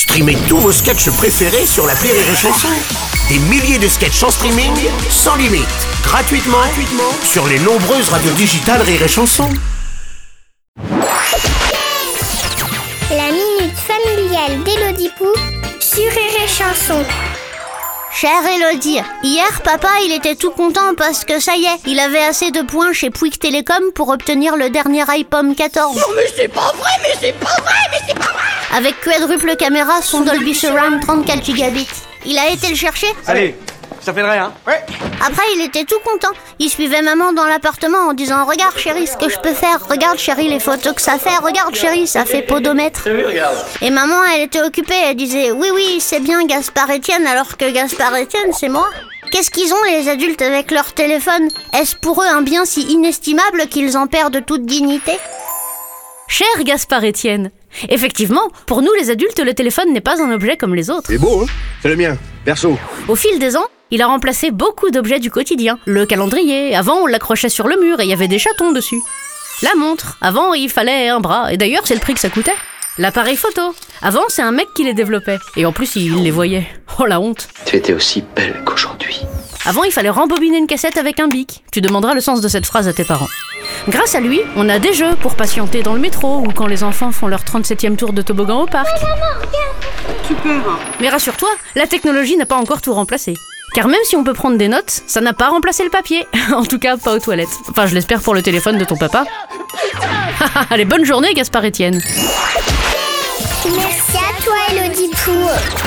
Streamez tous vos sketchs préférés sur la Rire et Chanson. Des milliers de sketchs en streaming, sans limite, gratuitement, gratuitement sur les nombreuses radios digitales Rire et Chanson. La minute familiale d'Élodie Pou sur Rire et Chanson. Chère Elodie, hier papa il était tout content parce que ça y est, il avait assez de points chez Pouic Télécom pour obtenir le dernier iPhone 14. Non mais c'est pas vrai, mais c'est pas vrai, mais c'est pas vrai Avec quadruple caméra, son Dolby Surround 34 gigabits. Il a été le chercher Allez, ça fait de rien. Ouais. Après il était tout content. Il suivait maman dans l'appartement en disant Regarde chérie ce que je peux faire, regarde chérie les photos que ça fait, regarde chérie ça fait podomètre. Et maman elle était occupée, elle disait Oui oui c'est bien Gaspard Etienne alors que Gaspard Etienne c'est moi. Qu'est-ce qu'ils ont les adultes avec leur téléphone? Est-ce pour eux un bien si inestimable qu'ils en perdent toute dignité? Cher Gaspard Etienne, effectivement, pour nous les adultes, le téléphone n'est pas un objet comme les autres. C'est beau, hein? C'est le mien, perso. Au fil des ans, il a remplacé beaucoup d'objets du quotidien. Le calendrier, avant on l'accrochait sur le mur et il y avait des chatons dessus. La montre, avant il fallait un bras, et d'ailleurs c'est le prix que ça coûtait. L'appareil photo, avant c'est un mec qui les développait, et en plus il les voyait. Oh la honte. Tu étais aussi belle qu'aujourd'hui. Avant il fallait rembobiner une cassette avec un bic. Tu demanderas le sens de cette phrase à tes parents. Grâce à lui, on a des jeux pour patienter dans le métro ou quand les enfants font leur 37e tour de toboggan au parc. Mais rassure-toi, la technologie n'a pas encore tout remplacé. Car même si on peut prendre des notes, ça n'a pas remplacé le papier. en tout cas, pas aux toilettes. Enfin, je l'espère pour le téléphone de ton papa. Allez, bonne journée, Gaspard Etienne. Merci à toi Élodie Pou.